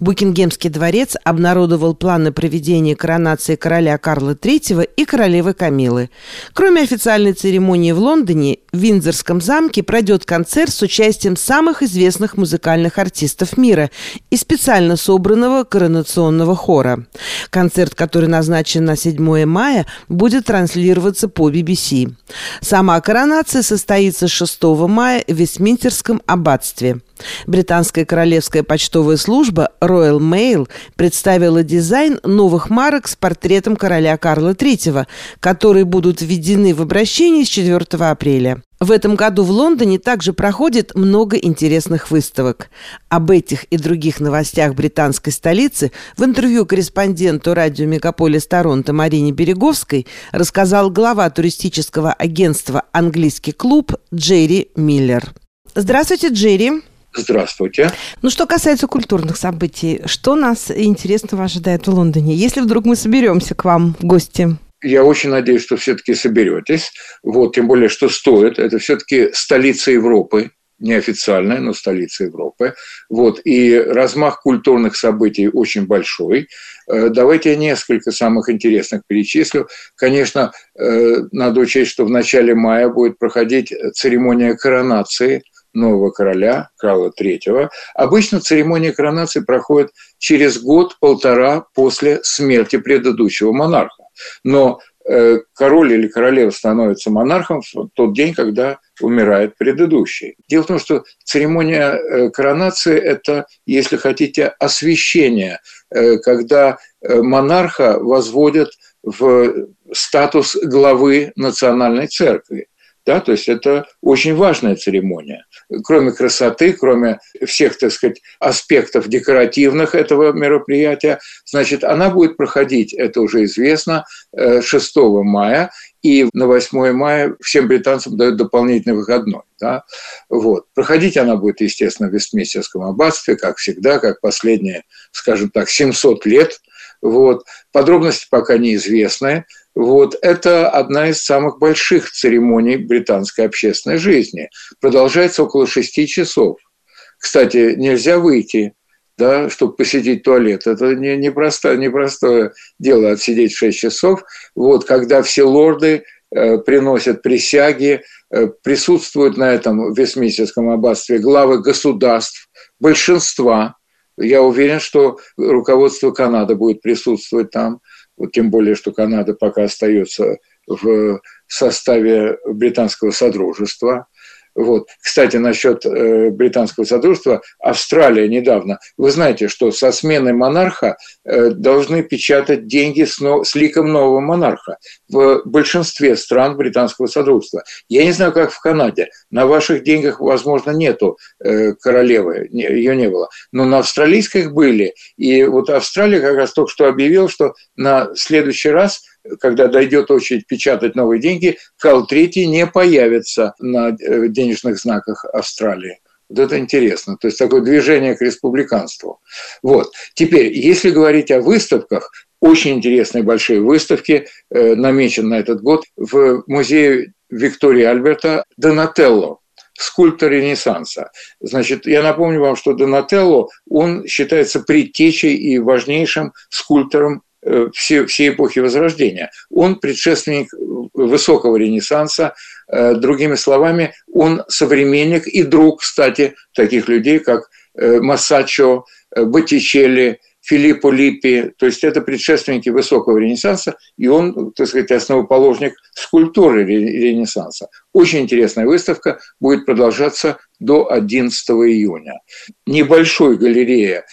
Букингемский дворец обнародовал планы проведения коронации короля Карла III и королевы Камилы. Кроме официальной церемонии в Лондоне, в Виндзорском замке пройдет концерт с участием самых известных музыкальных артистов мира и специально собранного коронационного хора. Концерт, который назначен на 7 мая, будет транслироваться по BBC. Сама коронация состоится 6 мая в Вестминстерском аббатстве. Британская королевская почтовая служба Royal Mail представила дизайн новых марок с портретом короля Карла III, которые будут введены в обращение с 4 апреля. В этом году в Лондоне также проходит много интересных выставок. Об этих и других новостях британской столицы в интервью корреспонденту радио «Мегаполис Торонто» Марине Береговской рассказал глава туристического агентства «Английский клуб» Джерри Миллер. Здравствуйте, Джерри. Здравствуйте. Ну, что касается культурных событий, что нас интересного ожидает в Лондоне, если вдруг мы соберемся к вам в гости? Я очень надеюсь, что все-таки соберетесь. Вот, тем более, что стоит. Это все-таки столица Европы, неофициальная, но столица Европы. Вот, и размах культурных событий очень большой. Э, давайте я несколько самых интересных перечислю. Конечно, э, надо учесть, что в начале мая будет проходить церемония коронации нового короля, Карла III. Обычно церемония коронации проходит через год-полтора после смерти предыдущего монарха. Но э, король или королева становится монархом в тот день, когда умирает предыдущий. Дело в том, что церемония э, коронации – это, если хотите, освящение, э, когда монарха возводят в статус главы национальной церкви. Да, то есть это очень важная церемония. Кроме красоты, кроме всех, так сказать, аспектов декоративных этого мероприятия, значит, она будет проходить, это уже известно, 6 э, мая, и на 8 мая всем британцам дают дополнительный выходной. Да? Вот. Проходить она будет, естественно, в Вестминстерском аббатстве, как всегда, как последние, скажем так, 700 лет. Вот. Подробности пока неизвестны. Вот это одна из самых больших церемоний британской общественной жизни. Продолжается около шести часов. Кстати, нельзя выйти, да, чтобы посетить туалет. Это не, не, просто, не простое дело отсидеть 6 часов. Вот, когда все лорды э, приносят присяги, э, присутствуют на этом Вестминстерском аббатстве главы государств, большинства. Я уверен, что руководство Канады будет присутствовать там тем более, что Канада пока остается в составе британского содружества. Вот. Кстати, насчет э, британского содружества, Австралия недавно, вы знаете, что со сменой монарха э, должны печатать деньги с, но, с ликом нового монарха в большинстве стран британского содружества. Я не знаю, как в Канаде. На ваших деньгах, возможно, нету э, королевы, не, ее не было. Но на австралийских были. И вот Австралия как раз только что объявила, что на следующий раз – когда дойдет очередь печатать новые деньги, Карл III не появится на э, денежных знаках Австралии. Вот это интересно. То есть такое движение к республиканству. Вот. Теперь, если говорить о выставках, очень интересные большие выставки э, намечены на этот год в музее Виктории Альберта Донателло скульптор Ренессанса. Значит, я напомню вам, что Донателло, он считается предтечей и важнейшим скульптором Э, все, всей эпохи Возрождения. Он предшественник высокого Ренессанса, э, другими словами, он современник и друг, кстати, таких людей, как э, Массачо, Боттичелли, Филиппо Липпи, то есть это предшественники высокого Ренессанса, и он, так сказать, основоположник скульптуры Ренессанса. Очень интересная выставка, будет продолжаться до 11 июня. Небольшой галерея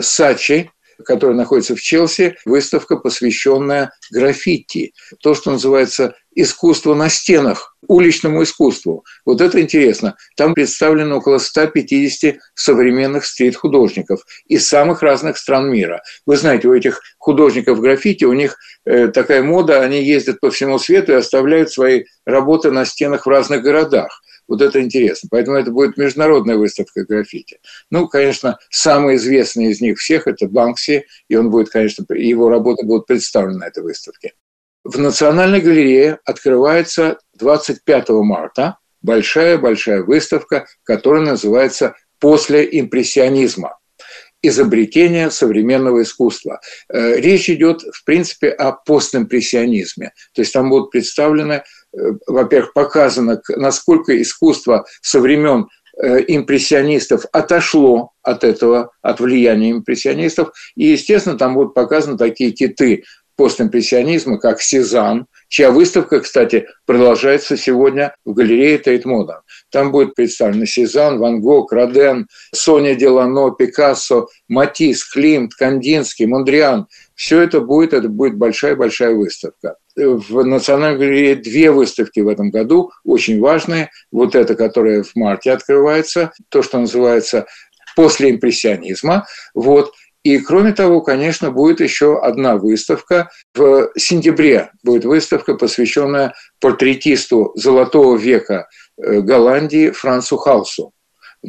Сачи, которая находится в Челси, выставка, посвященная граффити. То, что называется искусство на стенах, уличному искусству. Вот это интересно. Там представлено около 150 современных стрит-художников из самых разных стран мира. Вы знаете, у этих художников граффити, у них э, такая мода, они ездят по всему свету и оставляют свои работы на стенах в разных городах. Вот это интересно. Поэтому это будет международная выставка граффити. Ну, конечно, самый известный из них всех – это Банкси, и он будет, конечно, его работы будут представлены на этой выставке. В Национальной галерее открывается 25 марта большая-большая выставка, которая называется «После импрессионизма». изобретение современного искусства. Э, речь идет, в принципе, о постимпрессионизме. То есть там будут представлены, во-первых, показано, насколько искусство со времен э, импрессионистов отошло от этого, от влияния импрессионистов. И, естественно, там будут показаны такие киты постимпрессионизма, как Сезанн, чья выставка, кстати, продолжается сегодня в галерее Тейт Модерн. Там будет представлен Сезанн, Ван Гог, Роден, Соня Делоне, Пикассо, Матисс, Климт, Кандинский, Мондриан. Все это будет, это будет большая-большая выставка. В Национальной галерее две выставки в этом году, очень важные. Вот эта, которая в марте открывается, то, что называется после импрессионизма. Вот. И кроме того, конечно, будет еще одна выставка. В сентябре будет выставка, посвященная портретисту золотого века э, Голландии Францу Халсу,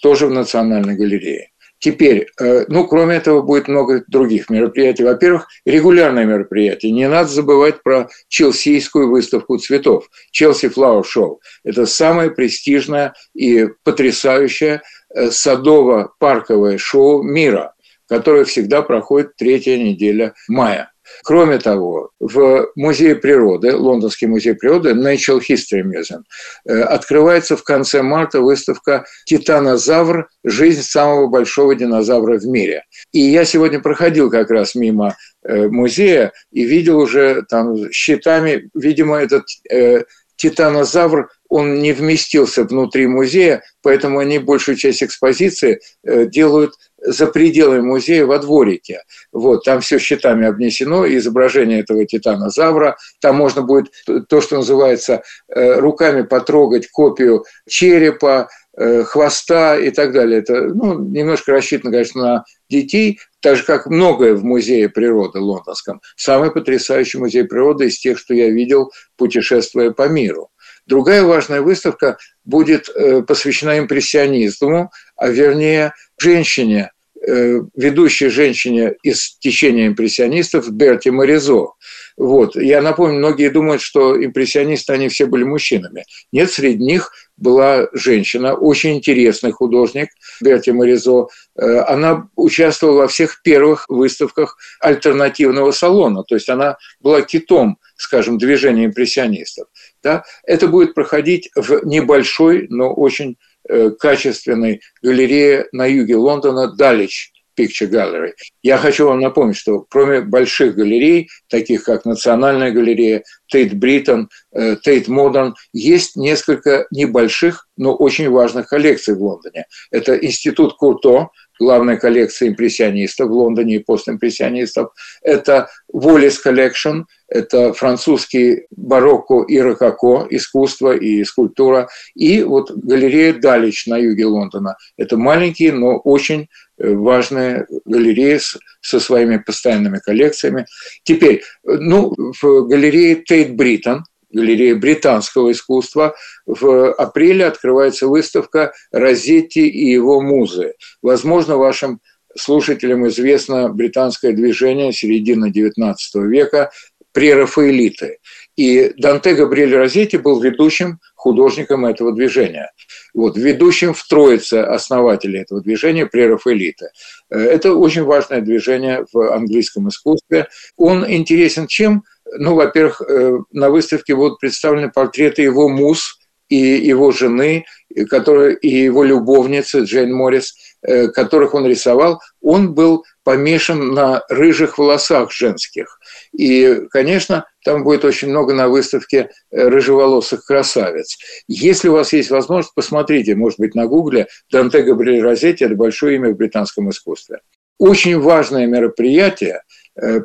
тоже в Национальной галерее. Теперь, э, ну, кроме этого, будет много других мероприятий. Во-первых, регулярные мероприятия. Не надо забывать про челсийскую выставку цветов. Челси Flower Show. Это самое престижное и потрясающее э, садово-парковое шоу мира – которая всегда проходит третья неделя мая. Кроме того, в Музее природы, Лондонский музей природы, Natural History Museum, э, открывается в конце марта выставка «Титанозавр. Жизнь самого большого динозавра в мире». И я сегодня проходил как раз мимо э, музея и видел уже там щитами, видимо, этот э, титанозавр, он не вместился внутри музея, поэтому они большую часть экспозиции делают за пределами музея во дворике. Вот, там все щитами обнесено, изображение этого титанозавра. Там можно будет то, что называется, э, руками потрогать копию черепа, э, хвоста и так далее. Это ну, немножко рассчитано, конечно, на детей, так же, как многое в Музее природы лондонском. Самый потрясающий музей природы из тех, что я видел, путешествуя по миру. Другая важная выставка будет э, посвящена импрессионизму, а вернее женщине, э, ведущей женщине из течения импрессионистов Берти Моризо. Вот. Я напомню, многие думают, что импрессионисты, они все были мужчинами. Нет, среди них была женщина, очень интересный художник Берти Моризо. Э, она участвовала во всех первых выставках альтернативного салона, то есть она была китом, скажем, движения импрессионистов. Да? Это будет проходить в небольшой, но очень Э, качественной галерее на юге Лондона Dulwich Picture Gallery. Я хочу вам напомнить, что кроме больших галерей, таких как Национальная галерея, Тейт Британ, Тейт Модерн, есть несколько небольших, но очень важных коллекций в Лондоне. Это Институт Курто, главная коллекция импрессионистов в Лондоне и постимпрессионистов. Это Wallace Collection, это французский барокко и рококо, искусство и скульптура. И вот галерея Далич на юге Лондона. Это маленькие, но очень э, важная галерея со своими постоянными коллекциями. Теперь, ну, в галерее Тейт Британ, галерея британского искусства, в апреле открывается выставка Розетти и его музы. Возможно, вашим слушателям известно британское движение середины XIX века прерафаэлиты. И Данте Габриэль Розетти был ведущим художником этого движения. Вот, ведущим в троице основателей этого движения прерафаэлиты. Это очень важное движение в английском искусстве. Он интересен чем? Ну, во-первых, э, на выставке будут представлены портреты его муз и его жены, которые, и его любовницы Джейн Моррис, э, которых он рисовал. Он был помешан на рыжих волосах женских. И, конечно, там будет очень много на выставке э, рыжеволосых красавиц. Если у вас есть возможность, посмотрите, может быть, на гугле Данте Габриэль Розетти – это большое имя в британском искусстве. Очень важное мероприятие –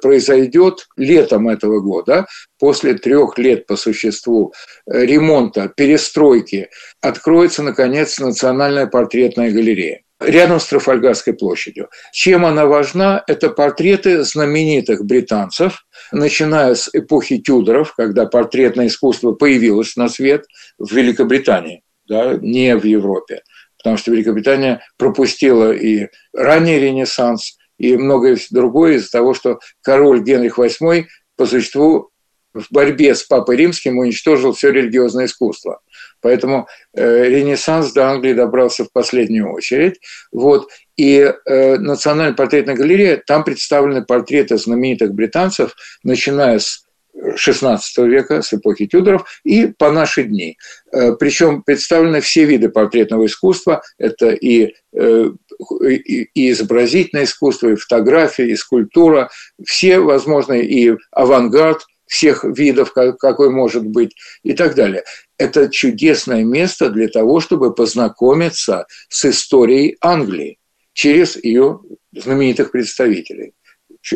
произойдет летом этого года, после трех лет по существу э, ремонта, перестройки, откроется, наконец, Национальная портретная галерея рядом с Трафальгарской площадью. Чем она важна? Это портреты знаменитых британцев, начиная с эпохи Тюдоров, когда портретное искусство появилось на свет в Великобритании, да, не в Европе, потому что Великобритания пропустила и ранний Ренессанс, и многое другое из-за того, что король Генрих VIII по существу в борьбе с Папой Римским уничтожил все религиозное искусство. Поэтому э, Ренессанс до Англии добрался в последнюю очередь. Вот. И э, Национальная портретная галерея, там представлены портреты знаменитых британцев, начиная с XVI века, с эпохи Тюдоров, и по наши дни. Э, Причем представлены все виды портретного искусства. Это и, э, и изобразительное искусство, и фотография, и скульптура. Все возможные, и авангард всех видов, какой может быть, и так далее. Это чудесное место для того, чтобы познакомиться с историей Англии через ее знаменитых представителей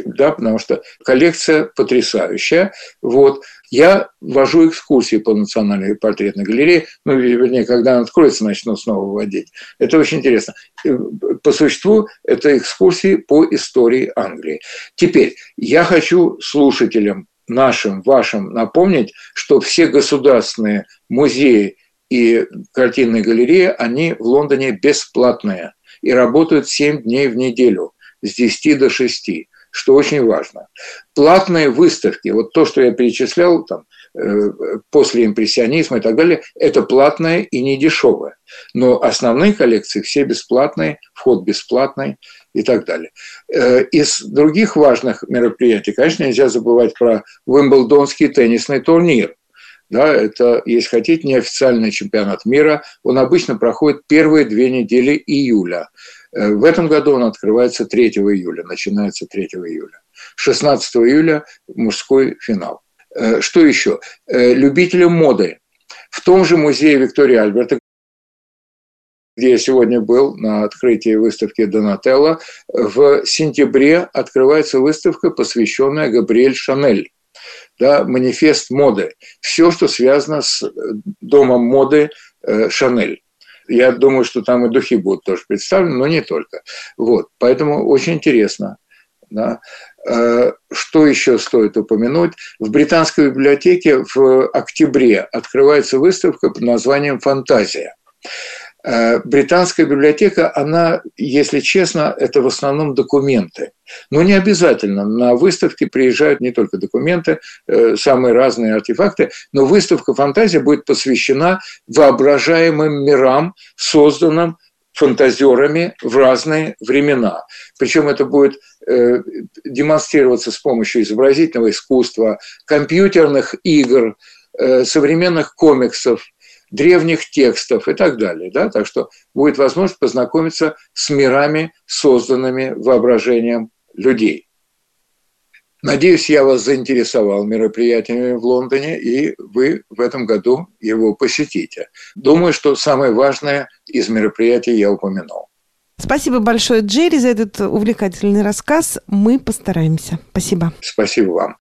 да, потому что коллекция потрясающая. Вот. Я вожу экскурсии по Национальной портретной галерее, ну, вернее, когда она откроется, начну снова вводить. Это очень интересно. Э, по существу, это экскурсии по истории Англии. Теперь, я хочу слушателям нашим, вашим напомнить, что все государственные музеи и картинные галереи, они в Лондоне бесплатные и работают 7 дней в неделю с 10 до 6 что очень важно. Платные выставки, вот то, что я перечислял там, э, после импрессионизма и так далее, это платное и не дешевое. Но основные коллекции все бесплатные, вход бесплатный и так далее. Э, из других важных мероприятий, конечно, нельзя забывать про Уимблдонский теннисный турнир. Да, это, если хотите, неофициальный чемпионат мира. Он обычно проходит первые две недели июля. Э, в этом году он открывается 3 июля, начинается 3 июля. 16 июля мужской финал. Э, что еще? Э, любители моды. В том же музее Виктория Альберта, где я сегодня был на открытии выставки Донателло, в сентябре открывается выставка, посвященная Габриэль Шанель. Да, манифест моды. Все, что связано с домом моды Шанель. Я думаю, что там и духи будут тоже представлены, но не только. Вот, поэтому очень интересно. Да. Э, что еще стоит упомянуть? В Британской библиотеке в октябре открывается выставка под названием «Фантазия». Э, британская библиотека, она, если честно, это в основном документы. Но не обязательно. На выставке приезжают не только документы, э, самые разные артефакты, но выставка «Фантазия» будет посвящена воображаемым мирам, созданным фантазерами в разные времена. Причем это будет э, демонстрироваться с помощью изобразительного искусства, компьютерных игр, современных комиксов, древних текстов и так далее. Да? Так что будет возможность познакомиться с мирами, созданными воображением людей. Надеюсь, я вас заинтересовал мероприятиями в Лондоне, и вы в этом году его посетите. Думаю, что самое важное из мероприятий я упомянул. Спасибо большое, Джерри, за этот увлекательный рассказ. Мы постараемся. Спасибо. Спасибо вам.